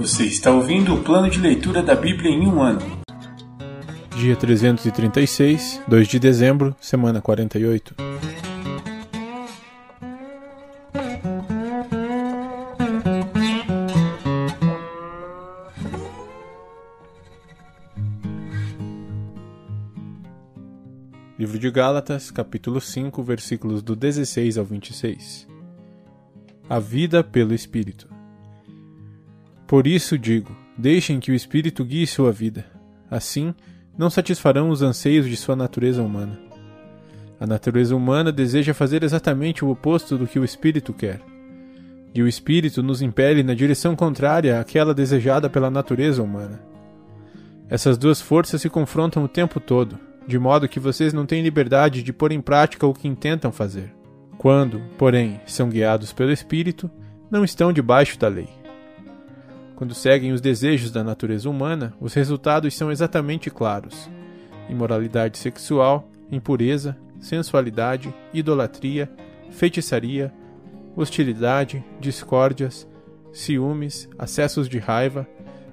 Você está ouvindo o plano de leitura da Bíblia em um ano. Dia 336, 2 de dezembro, semana 48. Livro de Gálatas, capítulo 5, versículos do 16 ao 26. A vida pelo Espírito. Por isso digo: deixem que o Espírito guie sua vida. Assim, não satisfarão os anseios de sua natureza humana. A natureza humana deseja fazer exatamente o oposto do que o Espírito quer. E o Espírito nos impele na direção contrária àquela desejada pela natureza humana. Essas duas forças se confrontam o tempo todo, de modo que vocês não têm liberdade de pôr em prática o que intentam fazer. Quando, porém, são guiados pelo Espírito, não estão debaixo da lei. Quando seguem os desejos da natureza humana, os resultados são exatamente claros: imoralidade sexual, impureza, sensualidade, idolatria, feitiçaria, hostilidade, discórdias, ciúmes, acessos de raiva,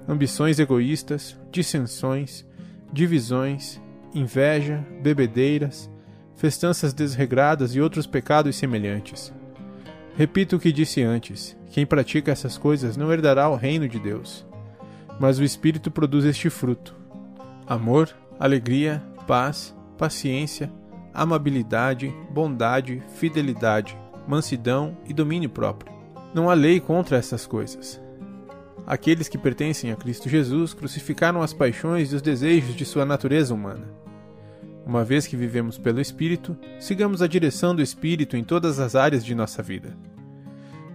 ambições egoístas, dissensões, divisões, inveja, bebedeiras, festanças desregradas e outros pecados semelhantes. Repito o que disse antes: quem pratica essas coisas não herdará o reino de Deus. Mas o Espírito produz este fruto: amor, alegria, paz, paciência, amabilidade, bondade, fidelidade, mansidão e domínio próprio. Não há lei contra essas coisas. Aqueles que pertencem a Cristo Jesus crucificaram as paixões e os desejos de sua natureza humana. Uma vez que vivemos pelo Espírito, sigamos a direção do Espírito em todas as áreas de nossa vida.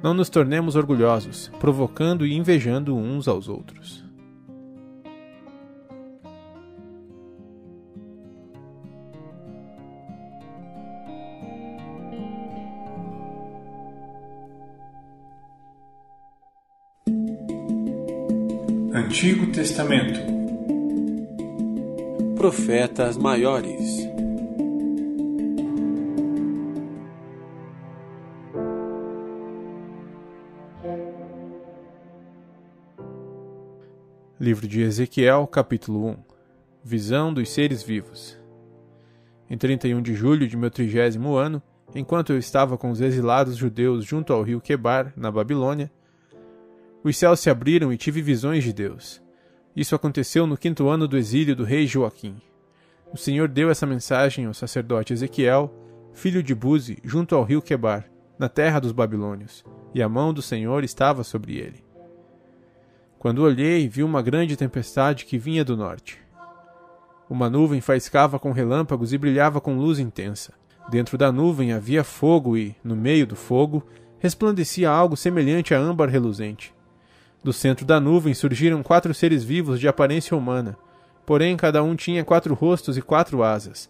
Não nos tornemos orgulhosos, provocando e invejando uns aos outros. Antigo Testamento profetas maiores. Livro de Ezequiel, capítulo 1 Visão dos seres vivos. Em 31 de julho de meu trigésimo ano, enquanto eu estava com os exilados judeus junto ao rio Quebar, na Babilônia, os céus se abriram e tive visões de Deus. Isso aconteceu no quinto ano do exílio do rei Joaquim. O Senhor deu essa mensagem ao sacerdote Ezequiel, filho de Buzi, junto ao rio Quebar, na terra dos babilônios, e a mão do Senhor estava sobre ele. Quando olhei, vi uma grande tempestade que vinha do norte. Uma nuvem faiscava com relâmpagos e brilhava com luz intensa. Dentro da nuvem havia fogo e, no meio do fogo, resplandecia algo semelhante a âmbar reluzente. Do centro da nuvem surgiram quatro seres vivos de aparência humana, porém cada um tinha quatro rostos e quatro asas.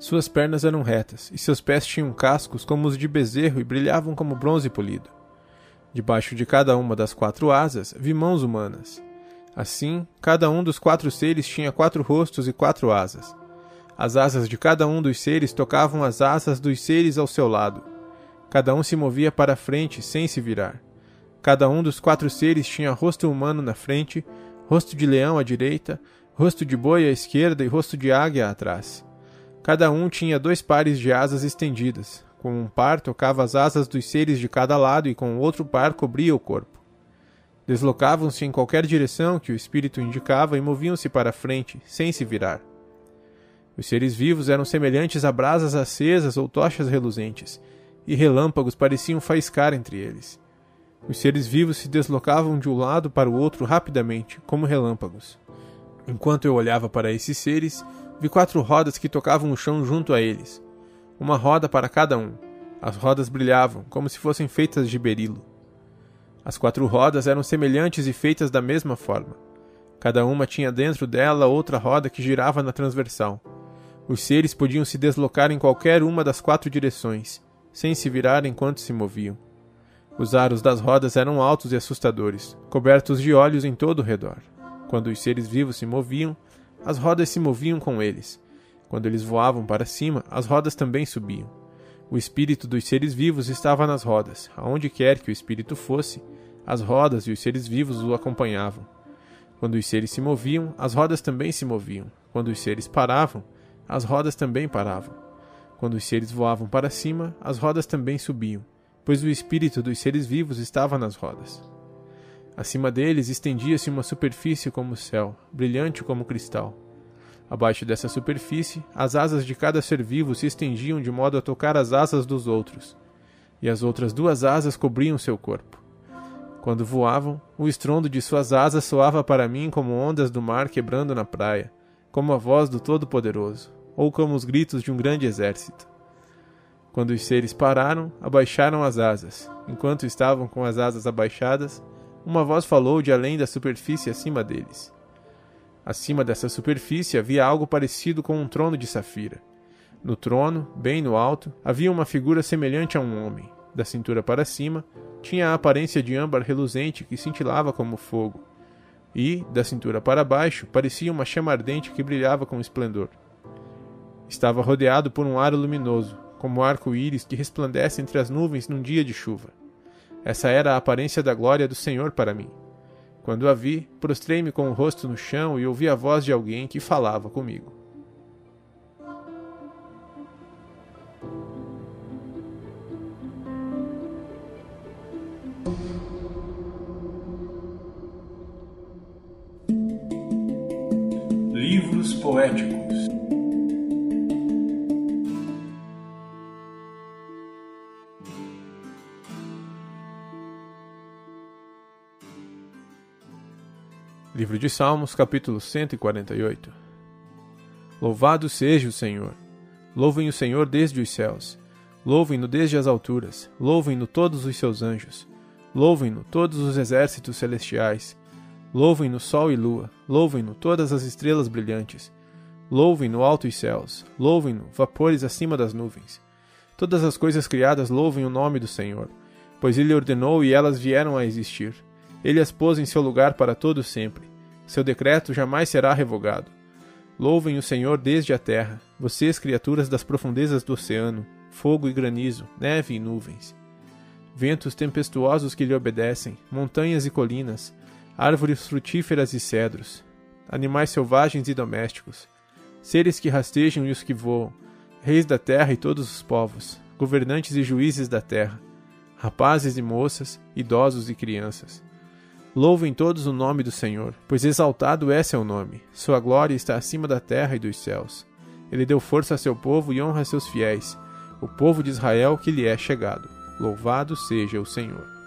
Suas pernas eram retas, e seus pés tinham cascos como os de bezerro e brilhavam como bronze polido. Debaixo de cada uma das quatro asas vi mãos humanas. Assim, cada um dos quatro seres tinha quatro rostos e quatro asas. As asas de cada um dos seres tocavam as asas dos seres ao seu lado. Cada um se movia para frente sem se virar. Cada um dos quatro seres tinha rosto humano na frente, rosto de leão à direita, rosto de boi à esquerda e rosto de águia atrás. Cada um tinha dois pares de asas estendidas. Com um par tocava as asas dos seres de cada lado e com o outro par cobria o corpo. Deslocavam-se em qualquer direção que o espírito indicava e moviam-se para frente, sem se virar. Os seres vivos eram semelhantes a brasas acesas ou tochas reluzentes, e relâmpagos pareciam faiscar entre eles. Os seres vivos se deslocavam de um lado para o outro rapidamente, como relâmpagos. Enquanto eu olhava para esses seres, vi quatro rodas que tocavam o chão junto a eles. Uma roda para cada um. As rodas brilhavam, como se fossem feitas de berilo. As quatro rodas eram semelhantes e feitas da mesma forma. Cada uma tinha dentro dela outra roda que girava na transversal. Os seres podiam se deslocar em qualquer uma das quatro direções, sem se virar enquanto se moviam. Os aros das rodas eram altos e assustadores, cobertos de olhos em todo o redor. Quando os seres vivos se moviam, as rodas se moviam com eles. Quando eles voavam para cima, as rodas também subiam. O espírito dos seres vivos estava nas rodas. Aonde quer que o espírito fosse, as rodas e os seres vivos o acompanhavam. Quando os seres se moviam, as rodas também se moviam. Quando os seres paravam, as rodas também paravam. Quando os seres voavam para cima, as rodas também subiam, pois o espírito dos seres vivos estava nas rodas. Acima deles estendia-se uma superfície como o céu, brilhante como cristal. Abaixo dessa superfície, as asas de cada ser vivo se estendiam de modo a tocar as asas dos outros, e as outras duas asas cobriam seu corpo. Quando voavam, o estrondo de suas asas soava para mim como ondas do mar quebrando na praia, como a voz do Todo-Poderoso, ou como os gritos de um grande exército. Quando os seres pararam, abaixaram as asas. Enquanto estavam com as asas abaixadas, uma voz falou de além da superfície acima deles. Acima dessa superfície havia algo parecido com um trono de safira. No trono, bem no alto, havia uma figura semelhante a um homem. Da cintura para cima, tinha a aparência de âmbar reluzente que cintilava como fogo, e, da cintura para baixo, parecia uma chama ardente que brilhava com esplendor. Estava rodeado por um aro luminoso, como arco-íris que resplandece entre as nuvens num dia de chuva. Essa era a aparência da glória do Senhor para mim. Quando a vi, prostrei-me com o rosto no chão e ouvi a voz de alguém que falava comigo. Livros poéticos. Livro de Salmos, capítulo 148 Louvado seja o Senhor! Louvem o Senhor desde os céus. Louvem-no desde as alturas. Louvem-no todos os seus anjos. Louvem-no todos os exércitos celestiais. Louvem-no sol e lua, louvem-no todas as estrelas brilhantes. Louvem-no altos céus, louvem-no vapores acima das nuvens. Todas as coisas criadas louvem o nome do Senhor, pois ele ordenou e elas vieram a existir. Ele as pôs em seu lugar para todo sempre. Seu decreto jamais será revogado. Louvem o Senhor desde a terra, vocês criaturas das profundezas do oceano, fogo e granizo, neve e nuvens. Ventos tempestuosos que lhe obedecem, montanhas e colinas, árvores frutíferas e cedros, animais selvagens e domésticos, seres que rastejam e os que voam, reis da terra e todos os povos, governantes e juízes da terra, rapazes e moças, idosos e crianças. Louvem todos o nome do Senhor, pois exaltado é seu nome. Sua glória está acima da terra e dos céus. Ele deu força a seu povo e honra a seus fiéis, o povo de Israel que lhe é chegado. Louvado seja o Senhor.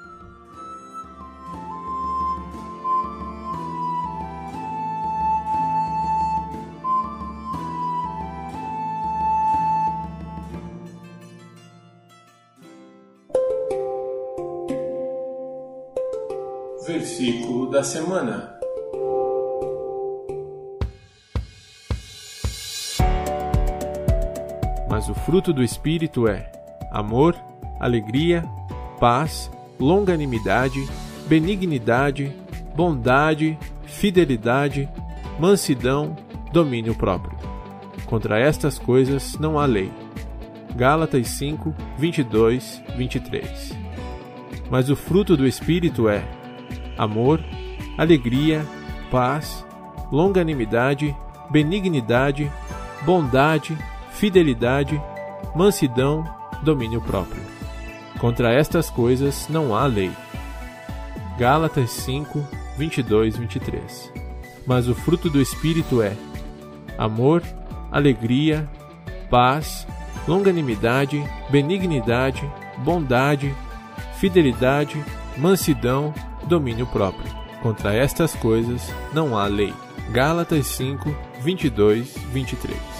Da semana. Mas o fruto do Espírito é amor, alegria, paz, longanimidade, benignidade, bondade, fidelidade, mansidão, domínio próprio. Contra estas coisas não há lei. Gálatas 5, 22, 23. Mas o fruto do Espírito é amor, alegria, paz, longanimidade, benignidade, bondade, fidelidade, mansidão, domínio próprio. Contra estas coisas não há lei. Gálatas 5, 22, 23. Mas o fruto do Espírito é amor, alegria, paz, longanimidade, benignidade, bondade, fidelidade, mansidão, domínio próprio. Contra estas coisas não há lei. Gálatas 5, 22, 23.